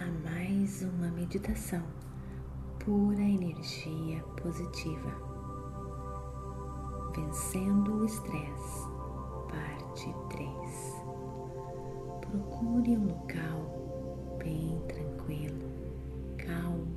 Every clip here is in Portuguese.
a mais uma meditação pura energia positiva. Vencendo o estresse, parte 3. Procure um local bem tranquilo, calmo,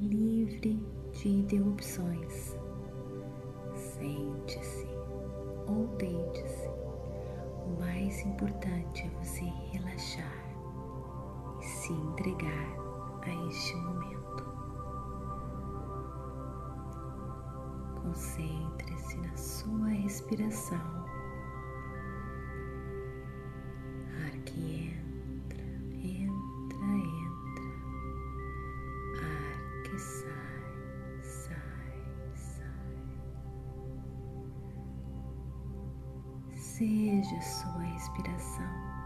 livre de interrupções. Sente-se ou deite-se. O mais importante é você relaxar e se entregar a este momento. Concentre-se na sua respiração. Ar que entra, entra, entra. Ar que sai, sai, sai. Seja sua respiração.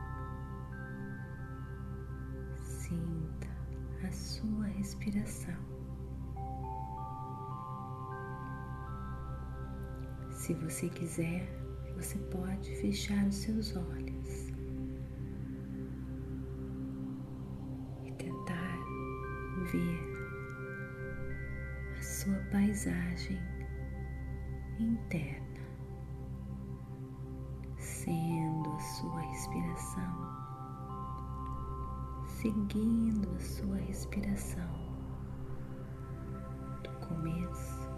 Respiração. Se você quiser, você pode fechar os seus olhos e tentar ver a sua paisagem interna, sendo a sua respiração, seguindo a sua respiração do começo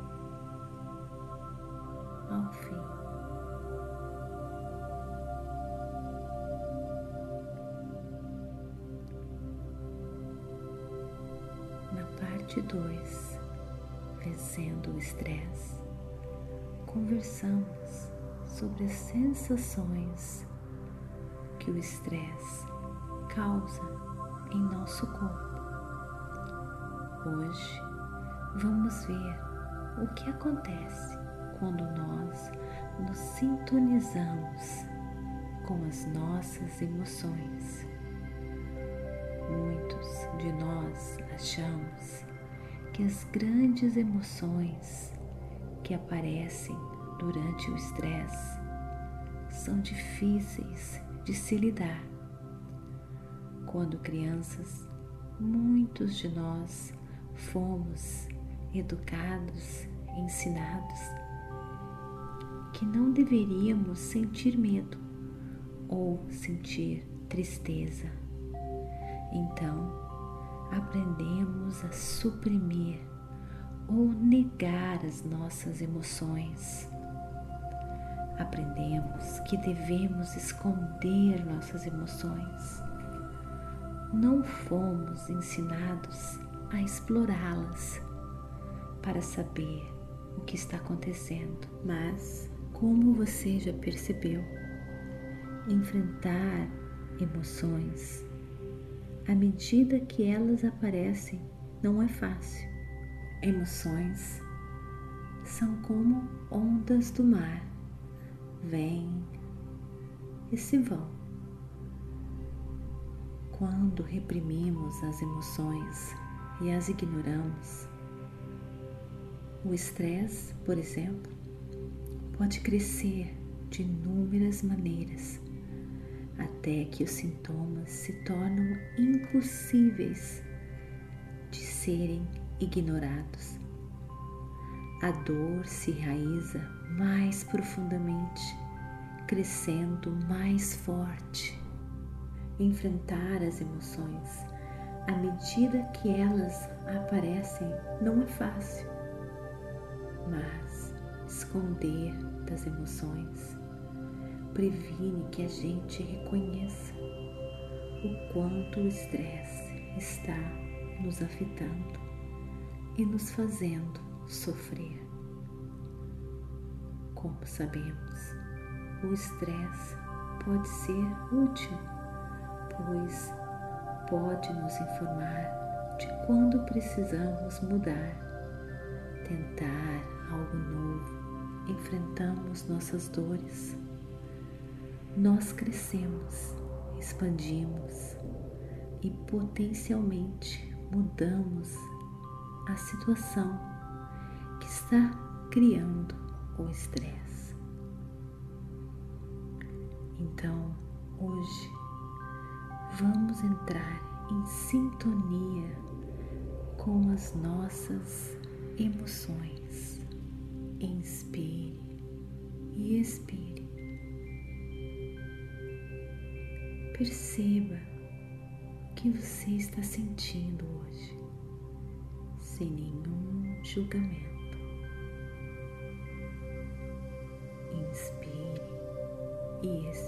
ao fim. Na parte 2, vencendo o estresse, conversamos sobre as sensações que o estresse causa em nosso corpo. Hoje vamos ver o que acontece quando nós nos sintonizamos com as nossas emoções. Muitos de nós achamos que as grandes emoções que aparecem durante o estresse são difíceis de se lidar. Quando crianças, muitos de nós fomos educados, ensinados que não deveríamos sentir medo ou sentir tristeza. Então, aprendemos a suprimir ou negar as nossas emoções. Aprendemos que devemos esconder nossas emoções. Não fomos ensinados a explorá-las para saber o que está acontecendo, mas como você já percebeu, enfrentar emoções à medida que elas aparecem não é fácil. Emoções são como ondas do mar, vêm e se vão. Quando reprimimos as emoções e as ignoramos, o estresse, por exemplo, pode crescer de inúmeras maneiras até que os sintomas se tornam impossíveis de serem ignorados. A dor se enraiza mais profundamente, crescendo mais forte. Enfrentar as emoções à medida que elas aparecem não é fácil, mas esconder das emoções previne que a gente reconheça o quanto o estresse está nos afetando e nos fazendo sofrer. Como sabemos, o estresse pode ser útil, pois pode nos informar de quando precisamos mudar, tentar algo novo enfrentamos nossas dores, nós crescemos, expandimos e potencialmente mudamos a situação que está criando o estresse. Então, hoje, vamos entrar em sintonia com as nossas emoções. Inspire e expire. Perceba o que você está sentindo hoje, sem nenhum julgamento. Inspire e expire.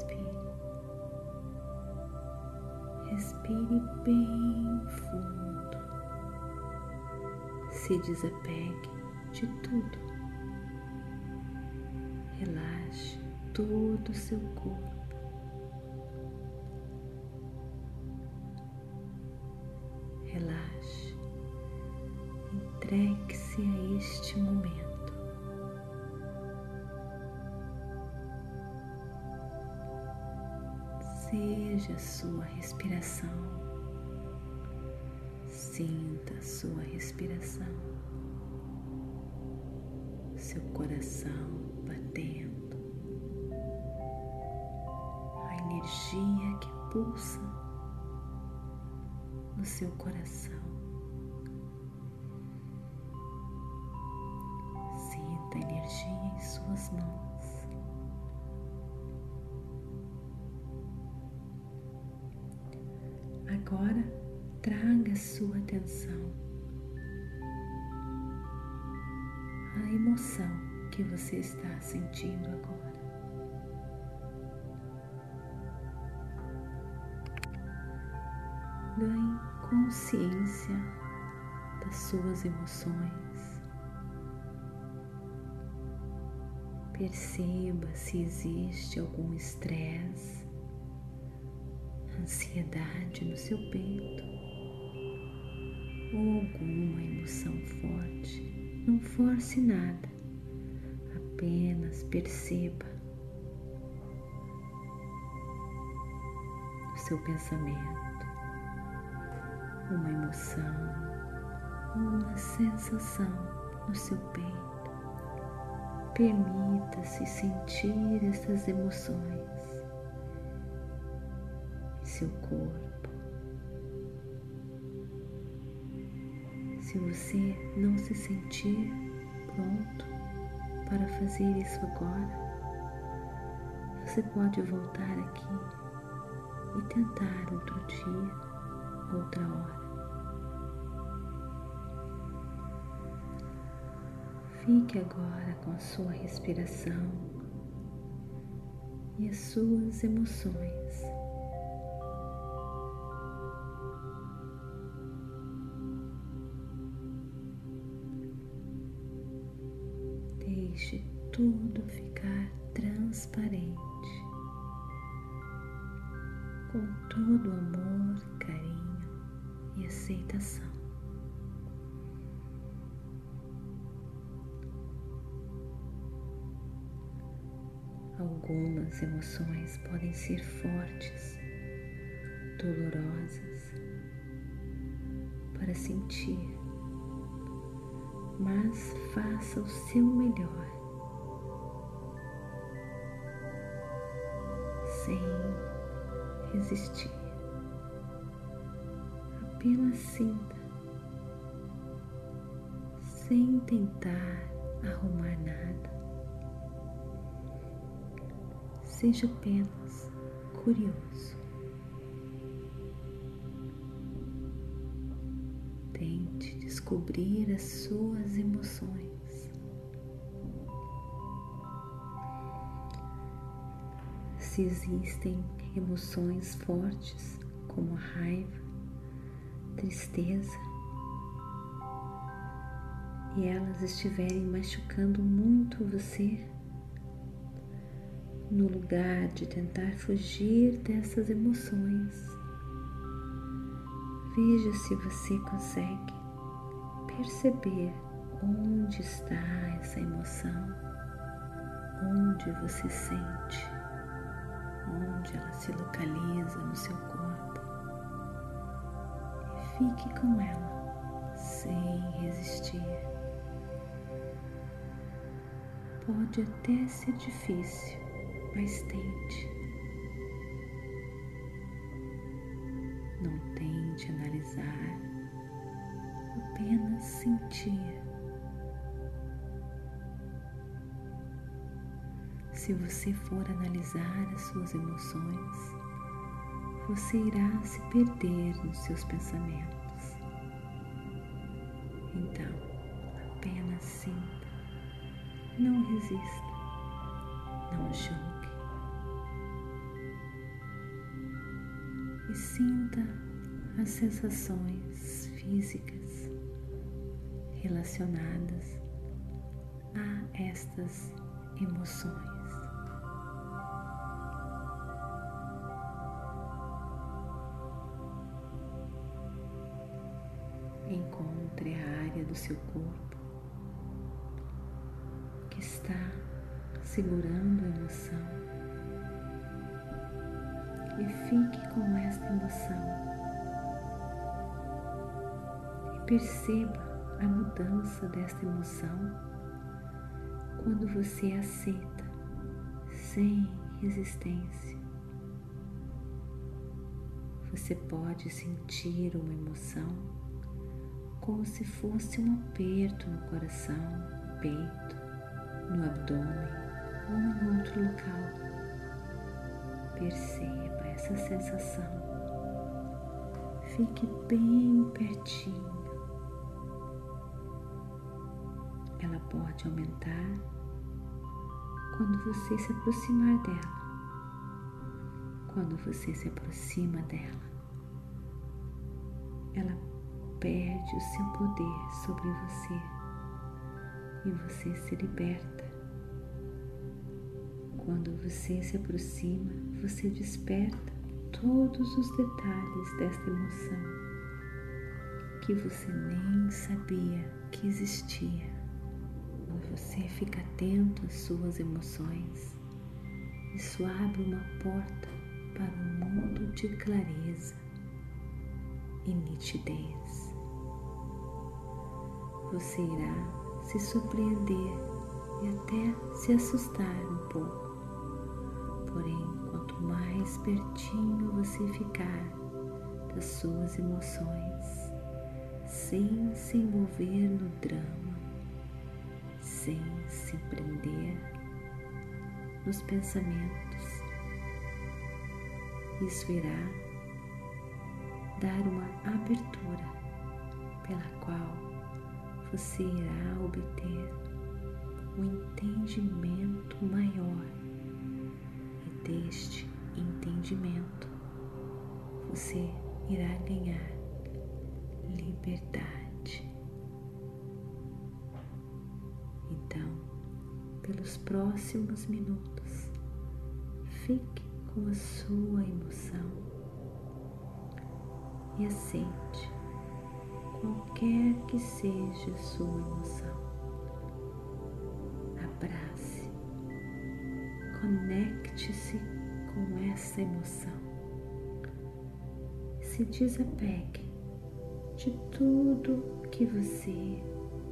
Respire bem fundo. Se desapegue de tudo. Relaxe todo o seu corpo. Relaxe. Entregue-se a este momento. Seja a sua respiração. Sinta sua respiração, seu coração batendo, a energia que pulsa no seu coração. Sinta a energia em suas mãos. Atenção à emoção que você está sentindo agora. Ganhe consciência das suas emoções. Perceba se existe algum estresse ansiedade no seu peito ou alguma emoção forte, não force nada, apenas perceba o seu pensamento, uma emoção, uma sensação no seu peito. Permita-se sentir essas emoções seu corpo. Se você não se sentir pronto para fazer isso agora, você pode voltar aqui e tentar outro dia, outra hora. Fique agora com a sua respiração e as suas emoções. Tudo ficar transparente, com todo amor, carinho e aceitação. Algumas emoções podem ser fortes, dolorosas para sentir. Mas faça o seu melhor, sem resistir. Apenas sinta, sem tentar arrumar nada. Seja apenas curioso. Tente descobrir as suas emoções. Se existem emoções fortes como a raiva, tristeza, e elas estiverem machucando muito você, no lugar de tentar fugir dessas emoções, Veja se você consegue perceber onde está essa emoção, onde você sente, onde ela se localiza no seu corpo. E fique com ela sem resistir. Pode até ser difícil, mas tente. Não tente analisar, apenas sentir. Se você for analisar as suas emoções, você irá se perder nos seus pensamentos. Então, apenas sinta, não resista, não julgue. E sinta as sensações físicas relacionadas a estas emoções. Do seu corpo que está segurando a emoção e fique com esta emoção e perceba a mudança desta emoção quando você aceita sem resistência. Você pode sentir uma emoção como se fosse um aperto no coração, no peito, no abdômen ou em outro local. Perceba essa sensação. Fique bem pertinho. Ela pode aumentar quando você se aproximar dela. Quando você se aproxima dela, ela perde o seu poder sobre você e você se liberta. Quando você se aproxima, você desperta todos os detalhes desta emoção que você nem sabia que existia. Quando você fica atento às suas emoções, isso abre uma porta para um mundo de clareza e nitidez você irá se surpreender e até se assustar um pouco. Porém, quanto mais pertinho você ficar das suas emoções, sem se envolver no drama, sem se prender nos pensamentos, isso irá dar uma abertura pela qual você irá obter um entendimento maior e deste entendimento você irá ganhar liberdade. Então, pelos próximos minutos, fique com a sua emoção e aceite que seja sua emoção. Abrace, conecte-se com essa emoção. Se desapegue de tudo que você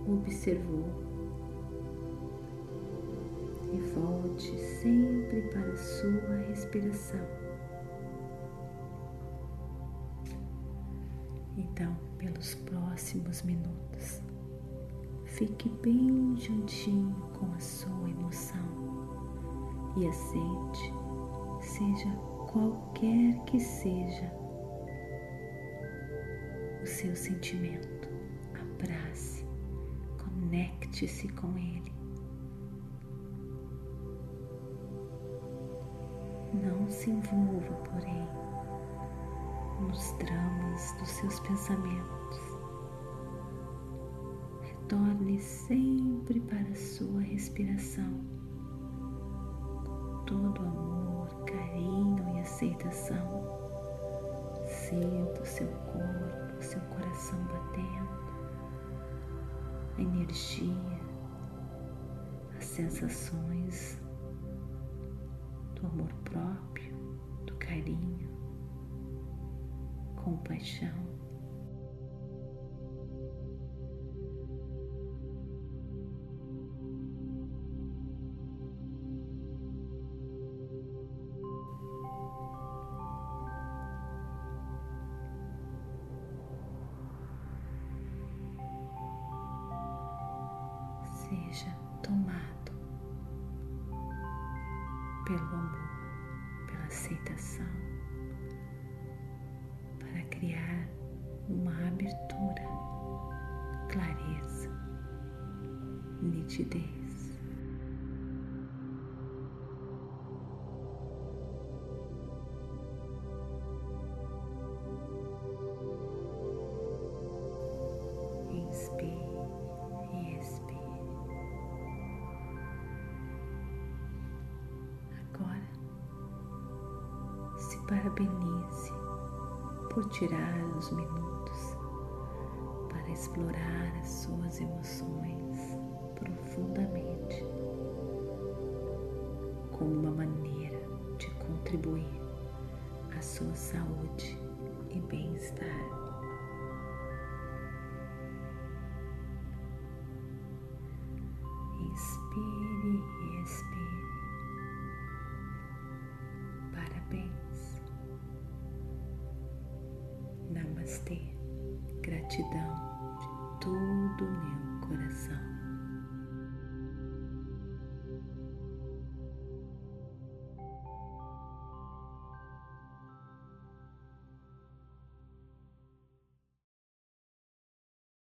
observou e volte sempre para a sua respiração. Próximos minutos. Fique bem juntinho com a sua emoção e aceite, seja qualquer que seja o seu sentimento. Abrace, conecte-se com ele. Não se envolva, porém, nos dramas dos seus pensamentos. Retorne sempre para a sua respiração, todo amor, carinho e aceitação. Sinta o seu corpo, seu coração batendo, a energia, as sensações do amor próprio, do carinho compaixão. Nitidez. parabenize por tirar os minutos para explorar as suas emoções profundamente, como uma maneira de contribuir à sua saúde e bem-estar. Inspire e expire. Parabéns. Namastê. Gratidão de todo o meu coração.